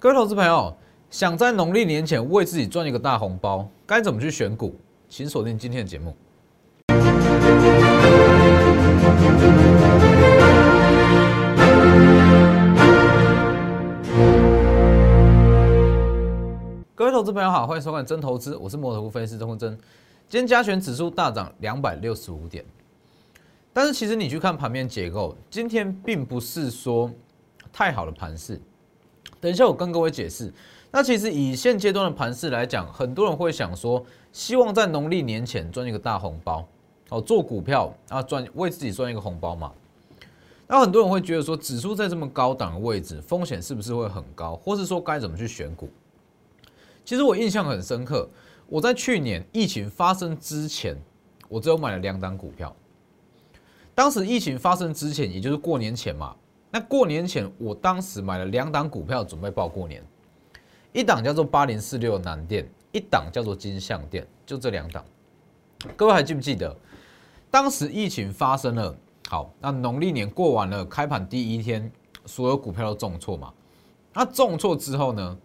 各位投资朋友，想在农历年前为自己赚一个大红包，该怎么去选股？请锁定今天的节目。各位投资朋友好，欢迎收看真投资，我是摩头分析师钟坤真。今天加权指数大涨两百六十五点，但是其实你去看盘面结构，今天并不是说太好的盘势。等一下我跟各位解释。那其实以现阶段的盘势来讲，很多人会想说，希望在农历年前赚一个大红包，哦，做股票啊赚为自己赚一个红包嘛。那很多人会觉得说，指数在这么高档的位置，风险是不是会很高，或是说该怎么去选股？其实我印象很深刻，我在去年疫情发生之前，我只有买了两档股票。当时疫情发生之前，也就是过年前嘛。那过年前，我当时买了两档股票，准备报过年。一档叫做八零四六南电，一档叫做金相电，就这两档。各位还记不记得，当时疫情发生了，好，那农历年过完了，开盘第一天，所有股票都重挫嘛。那重挫之后呢，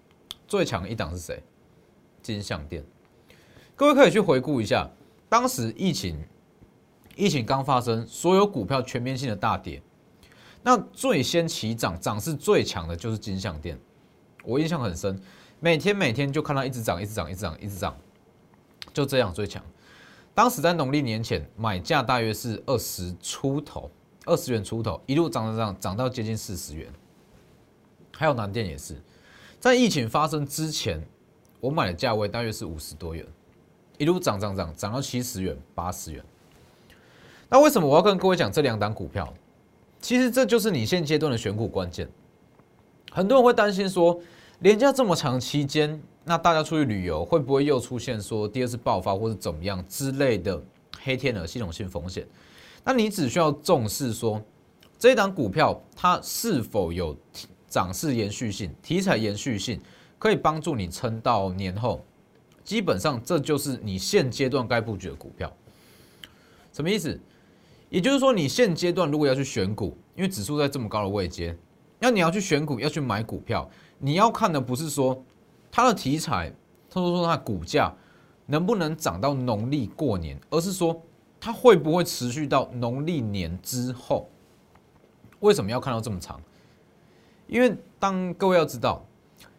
最强一档是谁？金相店，各位可以去回顾一下，当时疫情疫情刚发生，所有股票全面性的大跌，那最先起涨、涨势最强的就是金相店，我印象很深，每天每天就看到一直涨、一直涨、一直涨、一直涨，就这样最强。当时在农历年前，买价大约是二十出头，二十元出头，一路涨涨涨，涨到接近四十元。还有南电也是，在疫情发生之前。我买的价位大约是五十多元，一路涨涨涨涨到七十元、八十元。那为什么我要跟各位讲这两档股票？其实这就是你现阶段的选股关键。很多人会担心说，连假这么长期间，那大家出去旅游会不会又出现说第二次爆发或者怎么样之类的黑天鹅系统性风险？那你只需要重视说，这一档股票它是否有涨势延续性、题材延续性。可以帮助你撑到年后，基本上这就是你现阶段该布局的股票。什么意思？也就是说，你现阶段如果要去选股，因为指数在这么高的位阶，那你要去选股，要去买股票，你要看的不是说它的题材，或者说它股价能不能涨到农历过年，而是说它会不会持续到农历年之后。为什么要看到这么长？因为当各位要知道。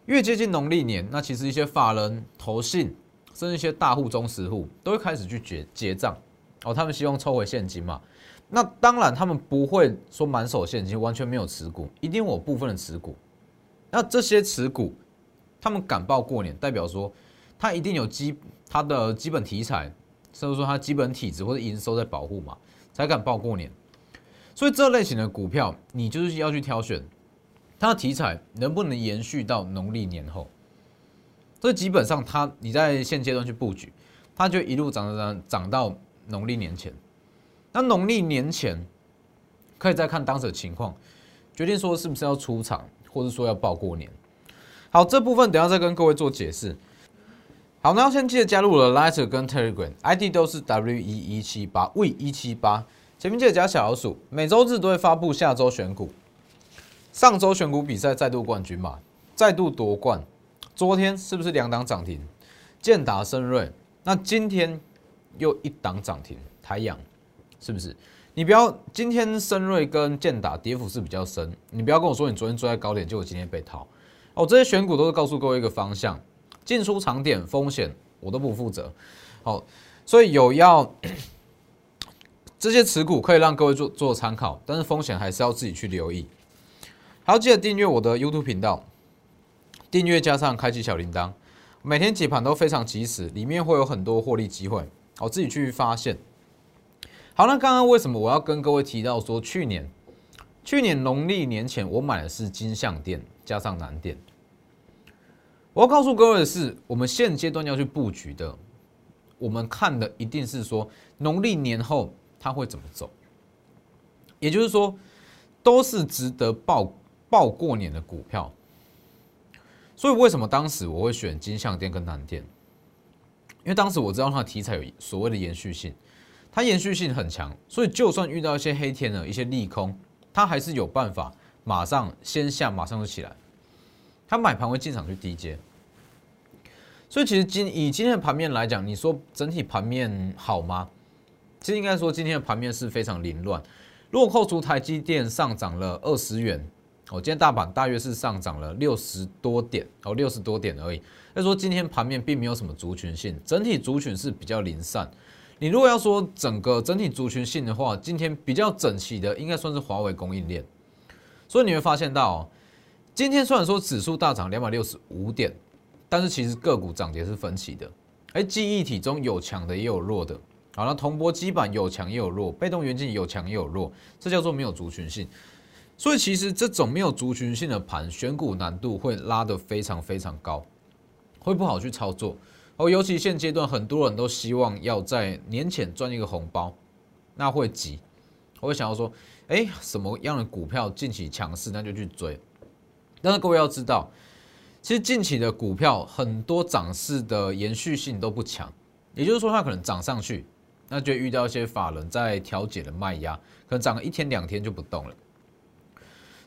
越接近农历年，那其实一些法人、投信，甚至一些大户、中实户都会开始去结结账哦，他们希望抽回现金嘛。那当然，他们不会说满手现金，完全没有持股，一定有部分的持股。那这些持股，他们敢报过年，代表说他一定有基他的基本题材，甚至说他基本体质或者营收在保护嘛，才敢报过年。所以这类型的股票，你就是要去挑选。它的题材能不能延续到农历年后？这基本上，它你在现阶段去布局，它就一路涨涨涨涨到农历年前。那农历年前可以再看当时的情况，决定说是不是要出场，或者说要报过年。好，这部分等下再跟各位做解释。好，那要先记得加入了 Lighter 跟 Telegram，ID 都是 W 一一七八 V 一七八，前面记得加小老鼠，每周日都会发布下周选股。上周选股比赛再度冠军嘛，再度夺冠。昨天是不是两档涨停？建达、深瑞。那今天又一档涨停，台阳是不是？你不要今天深瑞跟建达跌幅是比较深，你不要跟我说你昨天追在高点，结果今天被套。哦，这些选股都是告诉各位一个方向，进出长点风险我都不负责。好，所以有要 这些持股可以让各位做做参考，但是风险还是要自己去留意。还要，记得订阅我的 YouTube 频道，订阅加上开启小铃铛，每天解盘都非常及时，里面会有很多获利机会，我自己去发现。好，那刚刚为什么我要跟各位提到说，去年去年农历年前我买的是金相店加上南店，我要告诉各位的是，我们现阶段要去布局的，我们看的一定是说农历年后它会怎么走，也就是说都是值得报。报过年的股票，所以为什么当时我会选金相店跟南店？因为当时我知道它的题材有所谓的延续性，它延续性很强，所以就算遇到一些黑天的一些利空，它还是有办法马上先下，马上就起来。他买盘会进场去低接。所以其实今以今天的盘面来讲，你说整体盘面好吗？其实应该说今天的盘面是非常凌乱。如果扣除台积电上涨了二十元，哦，今天大盘大约是上涨了六十多点，哦，六十多点而已。再说今天盘面并没有什么族群性，整体族群是比较零散。你如果要说整个整体族群性的话，今天比较整齐的应该算是华为供应链。所以你会发现到，今天虽然说指数大涨两百六十五点，但是其实个股涨跌是分歧的。哎，记忆体中有强的也有弱的，好，那铜箔基板有强也有弱，被动元件有强也有弱，这叫做没有族群性。所以其实这种没有族群性的盘，选股难度会拉得非常非常高，会不好去操作。哦，尤其现阶段很多人都希望要在年前赚一个红包，那会急，我会想要说，哎，什么样的股票近期强势，那就去追。但是各位要知道，其实近期的股票很多涨势的延续性都不强，也就是说它可能涨上去，那就遇到一些法人在调节的卖压，可能涨个一天两天就不动了。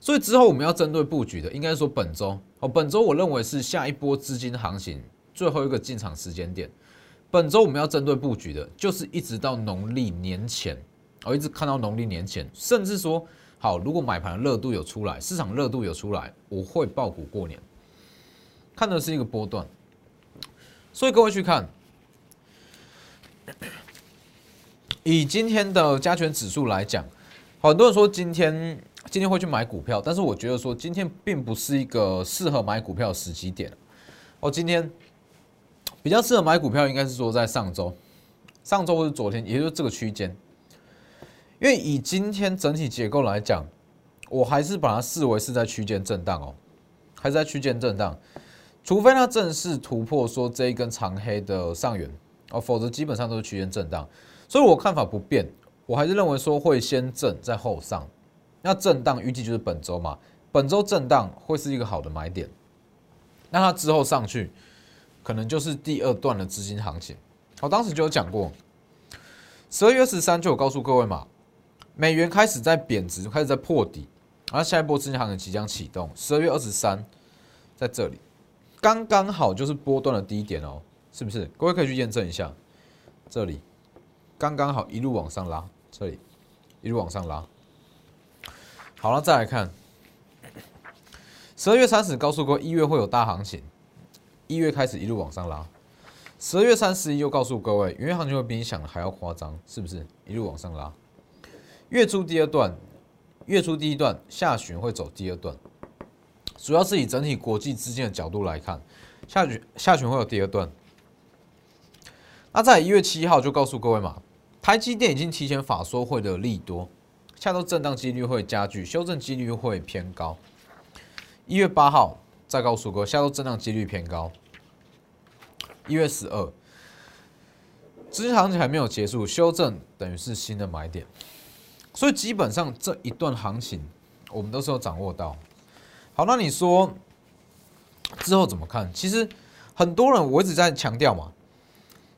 所以之后我们要针对布局的，应该说本周哦，本周我认为是下一波资金行情。最后一个进场时间点，本周我们要针对布局的，就是一直到农历年前，哦，一直看到农历年前，甚至说，好，如果买盘热度有出来，市场热度有出来，我会爆股过年，看的是一个波段，所以各位去看，以今天的加权指数来讲，很多人说今天今天会去买股票，但是我觉得说今天并不是一个适合买股票的时机点，哦，今天。比较适合买股票，应该是说在上周、上周或者昨天，也就是这个区间。因为以今天整体结构来讲，我还是把它视为是在区间震荡哦，还是在区间震荡。除非它正式突破说这一根长黑的上缘哦，否则基本上都是区间震荡。所以我看法不变，我还是认为说会先震再后上。那震荡预计就是本周嘛，本周震荡会是一个好的买点。那它之后上去。可能就是第二段的资金行情，我当时就有讲过，十二月十三就有告诉各位嘛，美元开始在贬值，开始在破底，然后下一波资金行情即将启动。十二月二十三在这里，刚刚好就是波段的低点哦，是不是？各位可以去验证一下，这里刚刚好一路往上拉，这里一路往上拉。好了，再来看十二月三十告诉各位，一月会有大行情。一月开始一路往上拉，十二月三十一又告诉各位，因为行情会比你想的还要夸张，是不是？一路往上拉，月初第二段，月初第一段下旬会走第二段，主要是以整体国际资金的角度来看，下旬下旬会有第二段。那在一月七号就告诉各位嘛，台积电已经提前法说会的利多，下周震荡几率会加剧，修正几率会偏高。一月八号再告诉各位，下周震荡几率偏高。一月十二，资金行情还没有结束，修正等于是新的买点，所以基本上这一段行情我们都是有掌握到。好，那你说之后怎么看？其实很多人我一直在强调嘛，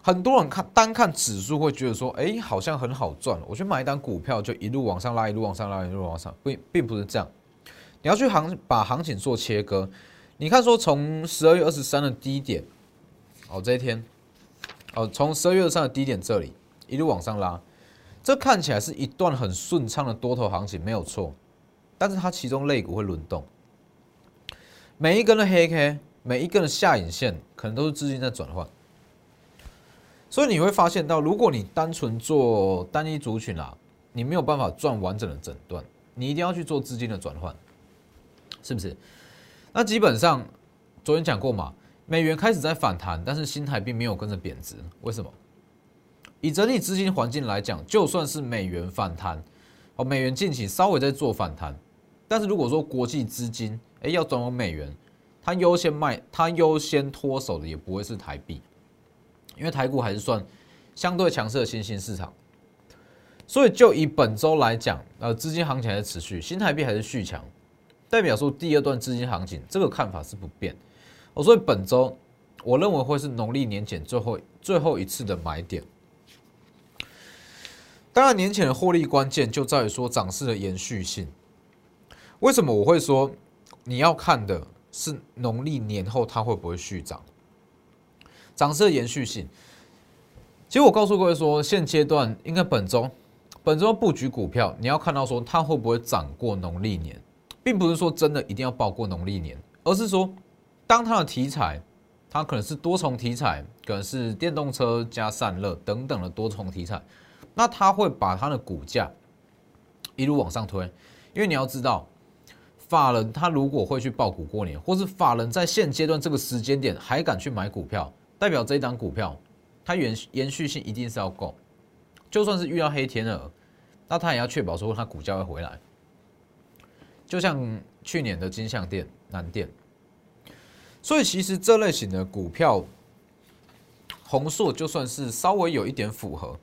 很多人看单看指数会觉得说，哎，好像很好赚，我去买一单股票就一路往上拉，一路往上拉，一路往上，并并不是这样。你要去行把行情做切割，你看说从十二月二十三的低点。哦，这一天，哦，从十二月三的低点这里一路往上拉，这看起来是一段很顺畅的多头行情，没有错。但是它其中肋骨会轮动，每一根的黑 K，每一根的下影线，可能都是资金在转换。所以你会发现到，如果你单纯做单一族群啊，你没有办法赚完整的整段，你一定要去做资金的转换，是不是？那基本上昨天讲过嘛。美元开始在反弹，但是新台币没有跟着贬值，为什么？以整体资金环境来讲，就算是美元反弹，哦，美元近期稍微在做反弹，但是如果说国际资金哎要转往美元，它优先卖，它优先脱手的也不会是台币，因为台股还是算相对强势的新兴市场，所以就以本周来讲，呃，资金行情还是持续，新台币还是续强，代表说第二段资金行情这个看法是不变。哦，所以本周我认为会是农历年前最后最后一次的买点。当然，年前的获利关键就在于说涨势的延续性。为什么我会说你要看的是农历年后它会不会续涨，涨势的延续性。其实我告诉各位说，现阶段应该本周本周布局股票，你要看到说它会不会涨过农历年，并不是说真的一定要报过农历年，而是说当它的题材，它可能是多重题材，可能是电动车加散热等等的多重题材，那它会把它的股价一路往上推，因为你要知道。法人他如果会去报股过年，或是法人在现阶段这个时间点还敢去买股票，代表这一档股票它延延续性一定是要够。就算是遇到黑天鹅，那它也要确保说它股价会回来。就像去年的金相店、南店，所以其实这类型的股票，红硕就算是稍微有一点符合，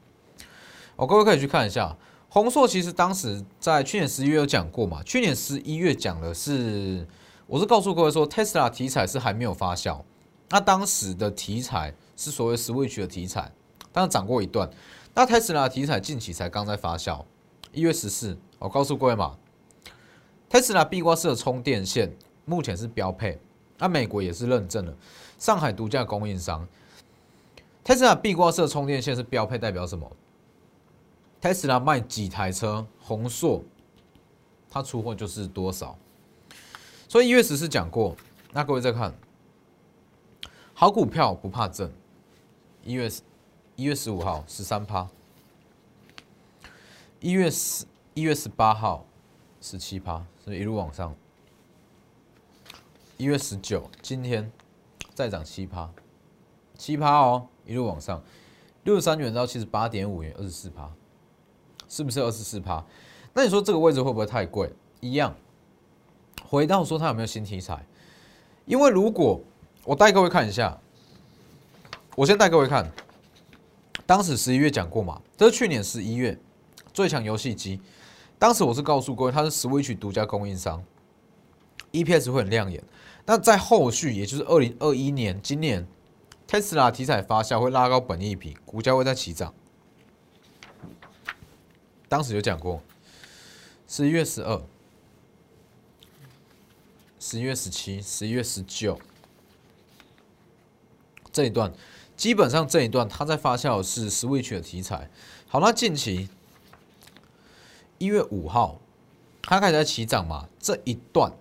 哦，各位可以去看一下。红硕其实当时在去年十一月有讲过嘛？去年十一月讲的是，我是告诉各位说，Tesla 题材是还没有发酵。那当时的题材是所谓 Switch 的题材，当然涨过一段。那 Tesla 题材近期才刚在发酵。一月十四，我告诉各位嘛，Tesla 壁挂式的充电线目前是标配，那美国也是认证了，上海独家供应商。Tesla 壁挂式的充电线是标配，代表什么？特斯拉卖几台车，红硕它出货就是多少。所以一月十四讲过，那各位再看，好股票不怕挣。一月一月十五号十三趴，一月十一月十八号十七趴，是一路往上。一月十九今天再涨七趴，七趴哦，一路往上，六十三元到七十八点五元，二十四趴。是不是二十四趴？那你说这个位置会不会太贵？一样。回到说它有没有新题材？因为如果我带各位看一下，我先带各位看，当时十一月讲过嘛，这是去年十一月最强游戏机，当时我是告诉各位它是 Switch 独家供应商，EPS 会很亮眼。那在后续，也就是二零二一年今年，Tesla 题材发酵会拉高本益比，股价会在起涨。当时有讲过，十一月十二、十一月十七、十一月十九这一段，基本上这一段它在发酵是 Switch 的题材。好，那近期一月五号，它开始在起涨嘛？这一段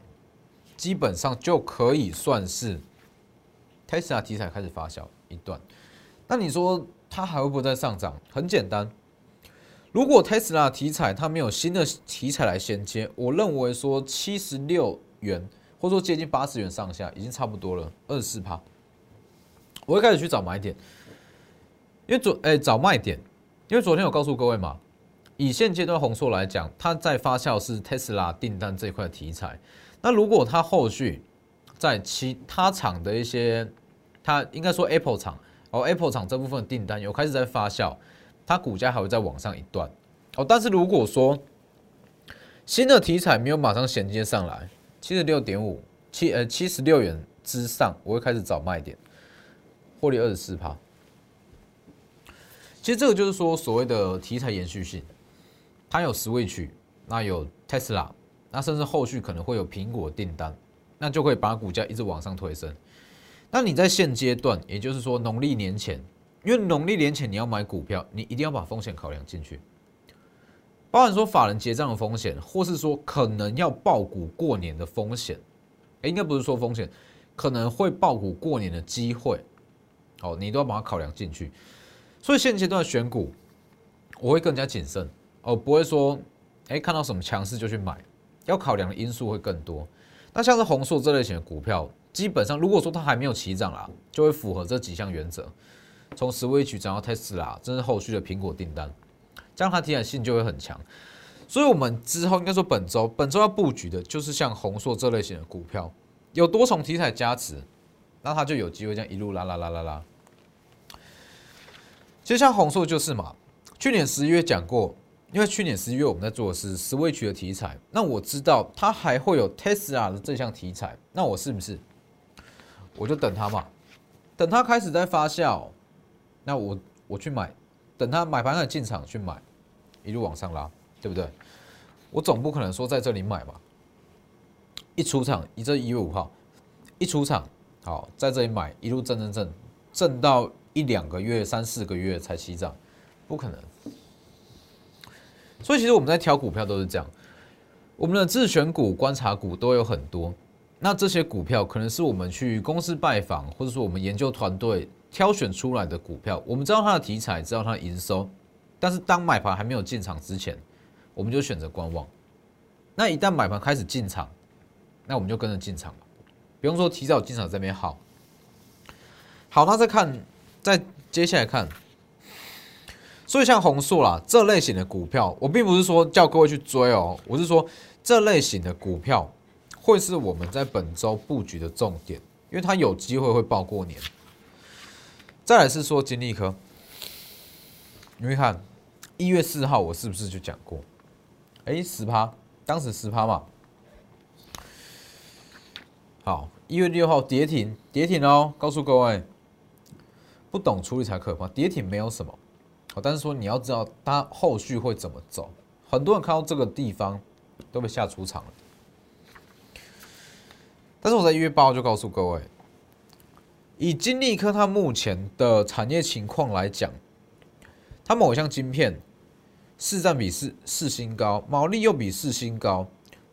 基本上就可以算是 Tesla 题材开始发酵一段。那你说它还会不会再上涨？很简单。如果 Tesla 题材它没有新的题材来衔接，我认为说七十六元或者说接近八十元上下已经差不多了，二十四趴。我会开始去找买点，因为昨哎找卖点，因为昨天有告诉各位嘛，以现阶段红硕来讲，它在发酵是 Tesla 订单这块题材。那如果它后续在其他厂的一些，它应该说 Apple 厂哦 Apple 厂这部分订单有开始在发酵。它股价还会再往上一段哦，但是如果说新的题材没有马上衔接上来，七十六点五七呃七十六元之上，我会开始找卖点，获利二十四趴。其实这个就是说所谓的题材延续性，它有 Switch，那有 Tesla，那甚至后续可能会有苹果订单，那就会把股价一直往上推升。那你在现阶段，也就是说农历年前。因为农历年前你要买股票，你一定要把风险考量进去，包含说法人结账的风险，或是说可能要爆股过年的风险，应该不是说风险，可能会爆股过年的机会，哦，你都要把它考量进去。所以现阶段选股，我会更加谨慎，哦，不会说，哎，看到什么强势就去买，要考量的因素会更多。那像是红硕这类型的股票，基本上如果说它还没有起涨啦，就会符合这几项原则。从 Switch 涨到 Tesla，这是后续的苹果订单，这样它题材性就会很强。所以，我们之后应该说本周，本周要布局的就是像宏硕这类型的股票，有多重题材加持，那它就有机会这样一路拉拉拉拉拉。其实像红硕就是嘛，去年十一月讲过，因为去年十一月我们在做的是 Switch 的题材，那我知道它还会有 Tesla 的这项题材，那我是不是我就等它嘛，等它开始在发酵。那我我去买，等他买盘的进场去买，一路往上拉，对不对？我总不可能说在这里买吧？一出场，一这一月五号，一出场，好在这里买，一路挣挣挣，挣到一两个月、三四个月才起涨，不可能。所以其实我们在挑股票都是这样，我们的自选股、观察股都有很多。那这些股票可能是我们去公司拜访，或者说我们研究团队挑选出来的股票，我们知道它的题材，知道它的营收，但是当买盘还没有进场之前，我们就选择观望。那一旦买盘开始进场，那我们就跟着进场了。比方说提早进场这边好，好，那再看，再接下来看，所以像红硕啦这类型的股票，我并不是说叫各位去追哦，我是说这类型的股票。会是我们在本周布局的重点，因为它有机会会爆过年。再来是说金立科，你会看一月四号我是不是就讲过？哎，十趴，当时十趴嘛。好，一月六号跌停，跌停哦，告诉各位，不懂处理才可怕。跌停没有什么，好，但是说你要知道它后续会怎么走。很多人看到这个地方都被吓出场了。但是我在一月八号就告诉各位，以金利科它目前的产业情况来讲，它某项晶片市占比是四新高，毛利又比四新高。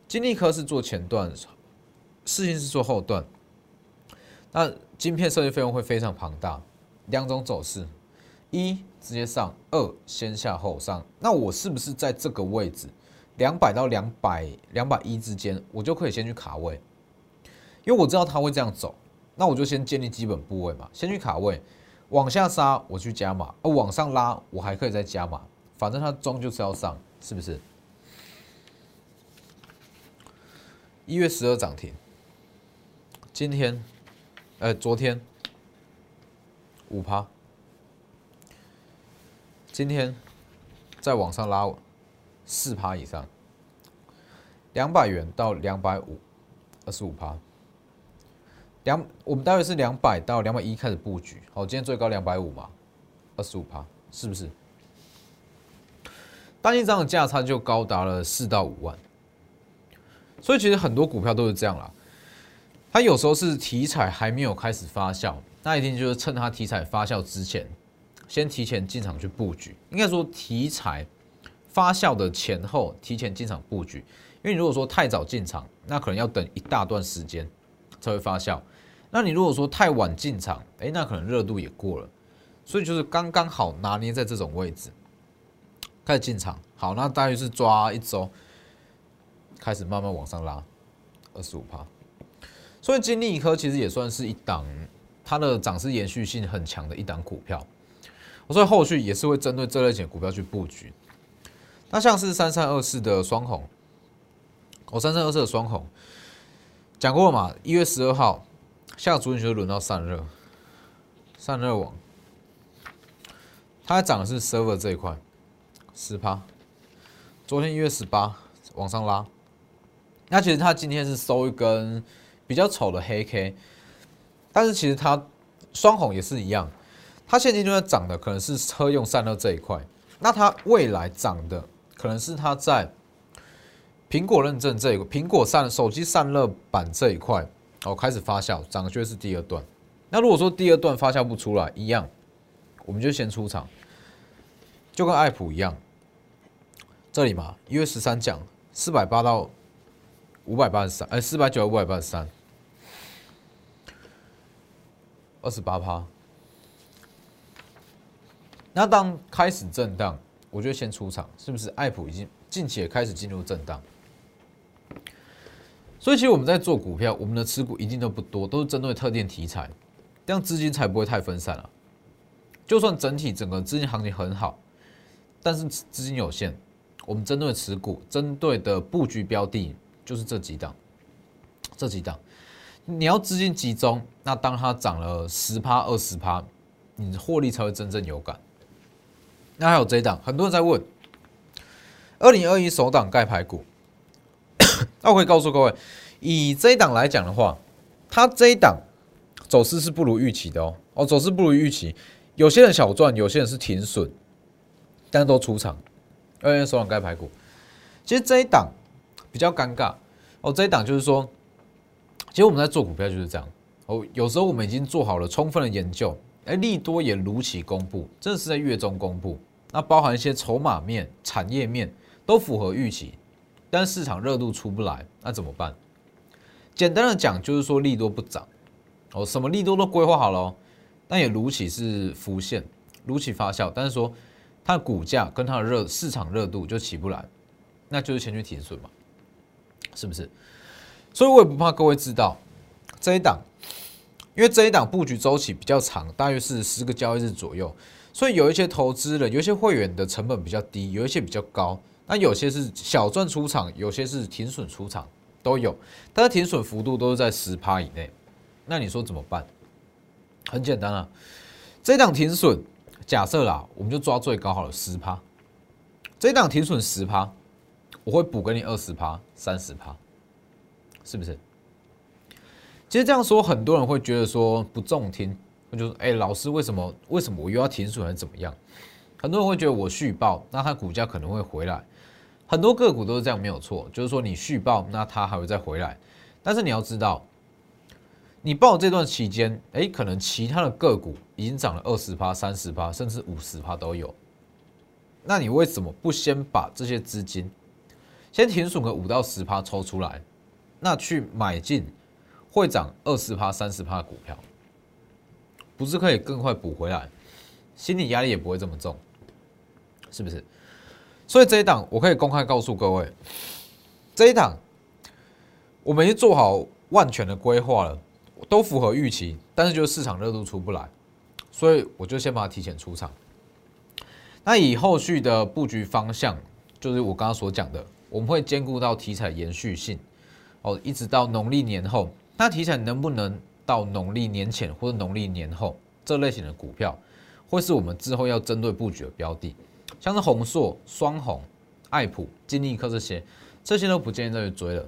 金利科是做前段，事情是做后段，那晶片设计费用会非常庞大。两种走势，一直接上，二先下后上。那我是不是在这个位置，两百到两百两百一之间，我就可以先去卡位？因为我知道它会这样走，那我就先建立基本部位嘛，先去卡位，往下杀我去加码，而往上拉我还可以再加码，反正它终究是要上，是不是？一月十二涨停，今天，呃，昨天五趴，今天再往上拉四趴以上，两百元到两百五，二十五趴。两，我们待会是两百到两百一开始布局，好，今天最高两百五嘛，二十五趴，是不是？单一张的价差就高达了四到五万，所以其实很多股票都是这样啦。它有时候是题材还没有开始发酵，那一定就是趁它题材发酵之前，先提前进场去布局。应该说题材发酵的前后提前进场布局，因为你如果说太早进场，那可能要等一大段时间才会发酵。那你如果说太晚进场，哎，那可能热度也过了，所以就是刚刚好拿捏在这种位置开始进场。好，那大约是抓一周，开始慢慢往上拉二十五趴。所以金利科其实也算是一档，它的涨势延续性很强的一档股票。我说后续也是会针对这类型股票去布局。那像是三三二四的双红，我三三二四的双红讲过嘛？一月十二号。下主选就轮到散热，散热网，它涨的是 server 这一块，十趴。昨天一月十八往上拉，那其实它今天是收一根比较丑的黑 K，但是其实它双红也是一样，它现阶段涨的可能是车用散热这一块，那它未来涨的可能是它在苹果认证这一个苹果散手机散热板这一块。哦，开始发酵，涨的就是第二段。那如果说第二段发酵不出来，一样，我们就先出场，就跟爱普一样。这里嘛，一月十三讲四百八到五百八十三，哎，四百九五百八十三，二十八趴。那当开始震荡，我就先出场，是不是？爱普已经近期也开始进入震荡。所以其实我们在做股票，我们的持股一定都不多，都是针对特定题材，这样资金才不会太分散了。就算整体整个资金行情很好，但是资金有限，我们针对持股、针对的布局标的就是这几档，这几档，你要资金集中，那当它涨了十趴、二十趴，你获利才会真正有感。那还有这一档，很多人在问，二零二一首档盖牌股。那我可以告诉各位，以这一档来讲的话，它这一档走势是不如预期的哦。哦，走势不如预期，有些人小赚，有些人是停损，但都出场。二元首档盖排股，其实这一档比较尴尬哦。这一档就是说，其实我们在做股票就是这样，哦，有时候我们已经做好了充分的研究，哎，利多也如期公布，这是在月中公布，那包含一些筹码面、产业面都符合预期，但市场热度出不来，那怎么办？简单的讲，就是说利多不涨，哦，什么利多都规划好了，但也如期是浮现，如期发酵，但是说它的股价跟它的热市场热度就起不来，那就是先去停损嘛，是不是？所以我也不怕各位知道这一档。因为这一档布局周期比较长，大约是十个交易日左右，所以有一些投资人，有一些会员的成本比较低，有一些比较高，那有些是小赚出场，有些是停损出场，都有，但是停损幅度都是在十趴以内。那你说怎么办？很简单啊，这一档停损，假设啦，我们就抓最高好了，十趴。这一档停损十趴，我会补给你二十趴、三十趴，是不是？其实这样说，很多人会觉得说不中听，就说：“哎，老师，为什么为什么我又要停损还是怎么样？”很多人会觉得我续报，那它股价可能会回来。很多个股都是这样，没有错，就是说你续报，那它还会再回来。但是你要知道，你报这段期间，哎，可能其他的个股已经涨了二十趴、三十趴，甚至五十趴都有。那你为什么不先把这些资金先停损个五到十趴抽出来，那去买进？会涨二十趴、三十趴的股票，不是可以更快补回来，心理压力也不会这么重，是不是？所以这一档我可以公开告诉各位，这一档我们已经做好万全的规划了，都符合预期，但是就是市场热度出不来，所以我就先把它提前出场。那以后续的布局方向，就是我刚刚所讲的，我们会兼顾到题材延续性，哦，一直到农历年后。那题材能不能到农历年前或者农历年后，这类型的股票，会是我们之后要针对布局的标的，像是红硕、双红、爱普、金立科这些，这些都不建议再去追了。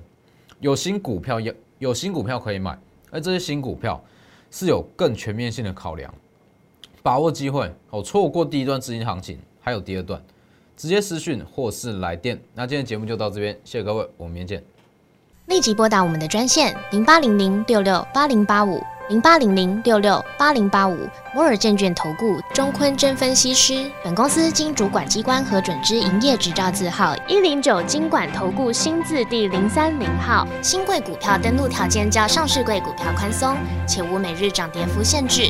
有新股票要有新股票可以买，而这些新股票是有更全面性的考量，把握机会哦，错过第一段资金行情，还有第二段，直接私讯或是来电。那今天节目就到这边，谢谢各位，我们明天见。立即拨打我们的专线零八零零六六八零八五零八零零六六八零八五摩尔证券投顾钟坤真分析师。本公司经主管机关核准之营业执照字号一零九金管投顾新字第零三零号。新贵股票登录条件较上市贵股票宽松，且无每日涨跌幅限制。